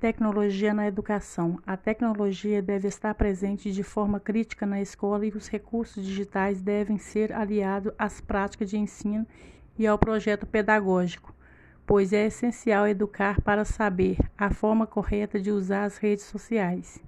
Tecnologia na educação. A tecnologia deve estar presente de forma crítica na escola e os recursos digitais devem ser aliados às práticas de ensino e ao projeto pedagógico, pois é essencial educar para saber a forma correta de usar as redes sociais.